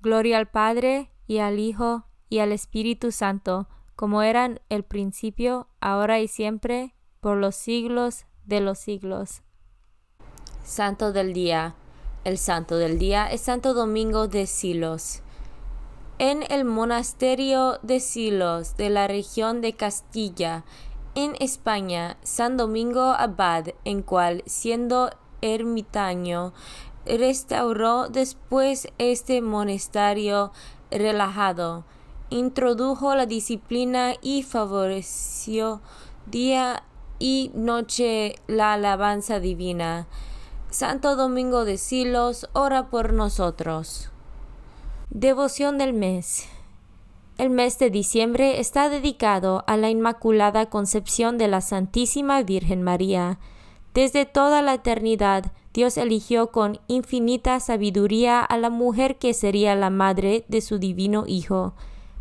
Gloria al Padre, y al Hijo, y al Espíritu Santo, como eran el principio, ahora y siempre, por los siglos de los siglos. Santo del Día. El Santo del Día es Santo Domingo de Silos. En el monasterio de Silos de la región de Castilla, en España, San Domingo Abad, en cual, siendo ermitaño, restauró después este monasterio relajado, introdujo la disciplina y favoreció día y noche la alabanza divina. Santo Domingo de Silos, ora por nosotros. Devoción del mes. El mes de diciembre está dedicado a la Inmaculada Concepción de la Santísima Virgen María. Desde toda la eternidad, Dios eligió con infinita sabiduría a la mujer que sería la madre de su divino Hijo,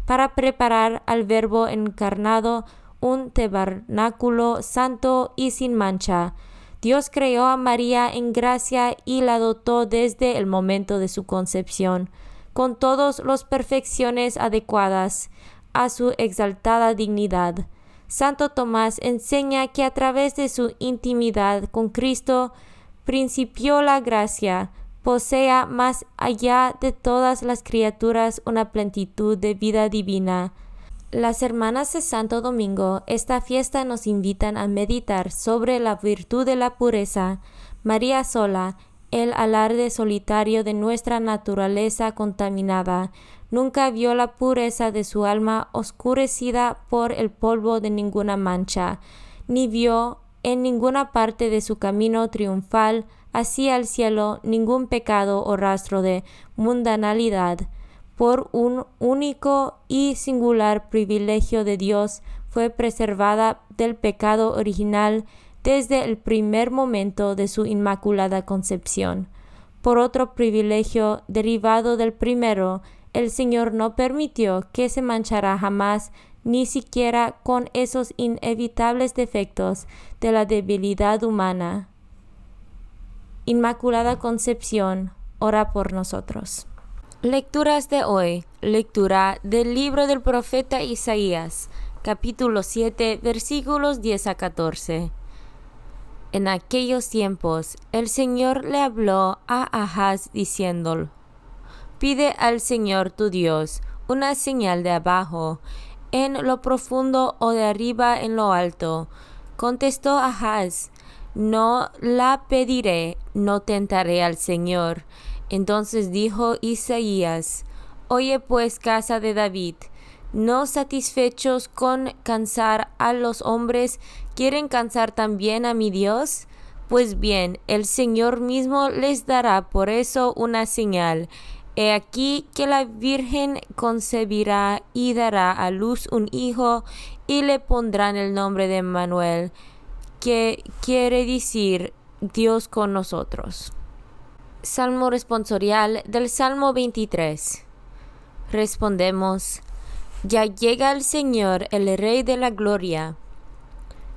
para preparar al Verbo encarnado un tabernáculo santo y sin mancha. Dios creó a María en gracia y la dotó desde el momento de su concepción, con todas las perfecciones adecuadas a su exaltada dignidad. Santo Tomás enseña que a través de su intimidad con Cristo principió la gracia, posea más allá de todas las criaturas una plenitud de vida divina. Las hermanas de Santo Domingo, esta fiesta nos invitan a meditar sobre la virtud de la pureza, María sola, el alarde solitario de nuestra naturaleza contaminada, nunca vio la pureza de su alma oscurecida por el polvo de ninguna mancha, ni vio en ninguna parte de su camino triunfal hacia el cielo ningún pecado o rastro de mundanalidad. Por un único y singular privilegio de Dios fue preservada del pecado original desde el primer momento de su inmaculada concepción. Por otro privilegio derivado del primero, el Señor no permitió que se manchara jamás ni siquiera con esos inevitables defectos de la debilidad humana. Inmaculada Concepción, ora por nosotros. Lecturas de hoy. Lectura del libro del profeta Isaías, capítulo 7, versículos 10 a 14. En aquellos tiempos el Señor le habló a Ahaz diciendo, Pide al Señor tu Dios una señal de abajo, en lo profundo o de arriba en lo alto. Contestó Ahaz, No la pediré, no tentaré al Señor. Entonces dijo Isaías, Oye pues, casa de David, no satisfechos con cansar a los hombres, ¿quieren cansar también a mi Dios? Pues bien, el Señor mismo les dará por eso una señal. He aquí que la Virgen concebirá y dará a luz un hijo y le pondrán el nombre de Manuel, que quiere decir Dios con nosotros. Salmo responsorial del Salmo 23. Respondemos, ya llega el Señor, el Rey de la Gloria.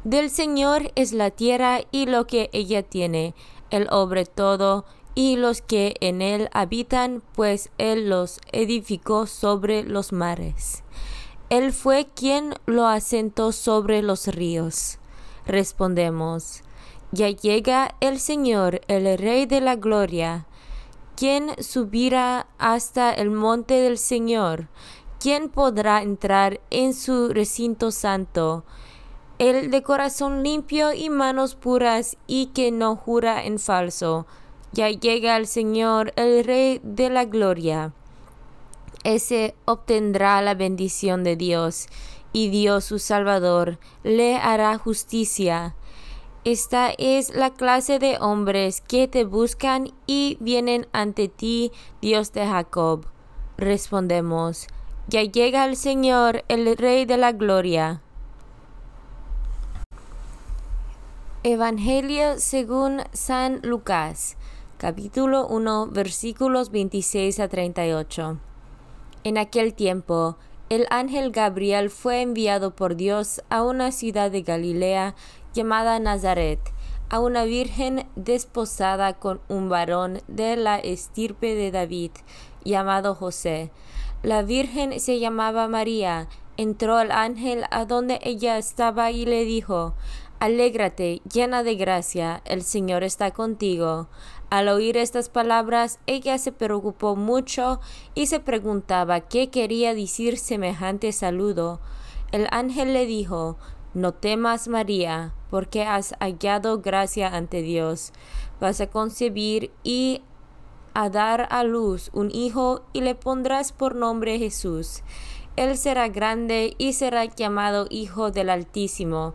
Del Señor es la tierra y lo que ella tiene, el obre todo y los que en él habitan, pues él los edificó sobre los mares. Él fue quien lo asentó sobre los ríos. Respondemos, ya llega el Señor, el Rey de la Gloria. ¿Quién subirá hasta el monte del Señor? ¿quién podrá entrar en su recinto santo? El de corazón limpio y manos puras y que no jura en falso. Ya llega el Señor, el Rey de la Gloria. Ese obtendrá la bendición de Dios, y Dios su Salvador le hará justicia. Esta es la clase de hombres que te buscan y vienen ante ti, Dios de Jacob. Respondemos, ya llega el Señor, el Rey de la Gloria. Evangelio según San Lucas, capítulo 1, versículos 26 a 38. En aquel tiempo, el ángel Gabriel fue enviado por Dios a una ciudad de Galilea llamada Nazaret, a una virgen desposada con un varón de la estirpe de David, llamado José la Virgen se llamaba María. Entró el ángel a donde ella estaba y le dijo, Alégrate, llena de gracia, el Señor está contigo. Al oír estas palabras, ella se preocupó mucho y se preguntaba qué quería decir semejante saludo. El ángel le dijo, No temas, María, porque has hallado gracia ante Dios. Vas a concebir y a dar a luz un hijo y le pondrás por nombre Jesús. Él será grande y será llamado Hijo del Altísimo.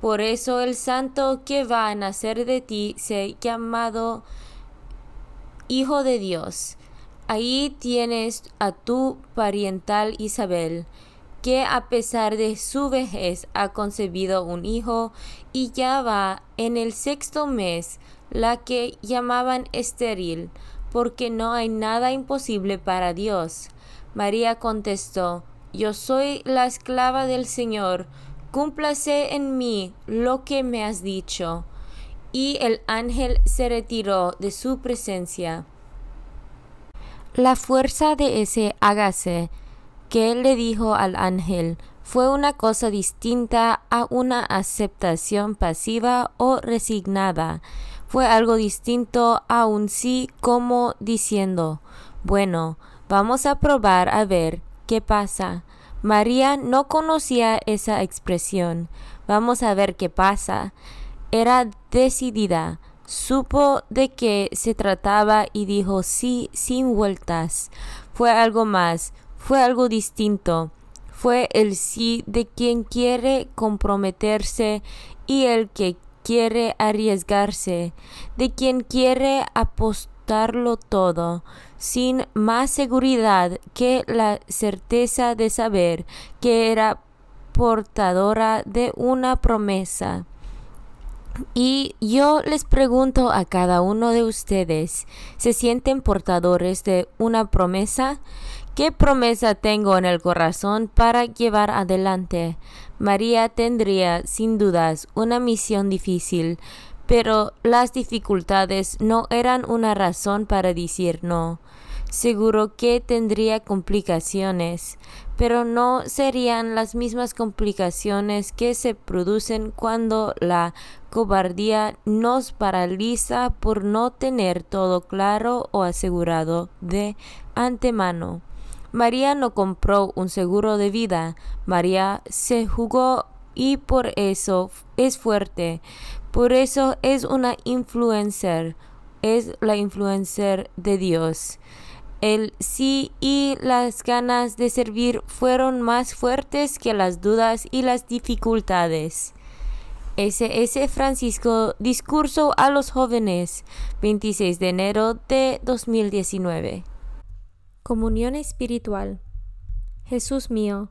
Por eso el santo que va a nacer de ti se llamado Hijo de Dios. Ahí tienes a tu pariental Isabel, que a pesar de su vejez ha concebido un hijo y ya va en el sexto mes la que llamaban estéril, porque no hay nada imposible para Dios. María contestó, Yo soy la esclava del Señor, cúmplase en mí lo que me has dicho. Y el ángel se retiró de su presencia. La fuerza de ese hágase que él le dijo al ángel fue una cosa distinta a una aceptación pasiva o resignada fue algo distinto a un sí como diciendo, bueno, vamos a probar a ver qué pasa. María no conocía esa expresión. Vamos a ver qué pasa. Era decidida. Supo de qué se trataba y dijo sí sin vueltas. Fue algo más, fue algo distinto. Fue el sí de quien quiere comprometerse y el que quiere arriesgarse, de quien quiere todo, sin más seguridad que la certeza de saber que era portadora de una promesa. Y yo les pregunto a cada uno de ustedes, ¿se sienten portadores de una promesa? ¿Qué promesa tengo en el corazón para llevar adelante? María tendría, sin dudas, una misión difícil, pero las dificultades no eran una razón para decir no. Seguro que tendría complicaciones, pero no serían las mismas complicaciones que se producen cuando la cobardía nos paraliza por no tener todo claro o asegurado de antemano. María no compró un seguro de vida, María se jugó y por eso es fuerte, por eso es una influencer, es la influencer de Dios. El sí y las ganas de servir fueron más fuertes que las dudas y las dificultades. S.S. Francisco Discurso a los jóvenes 26 de enero de 2019 Comunión espiritual Jesús mío,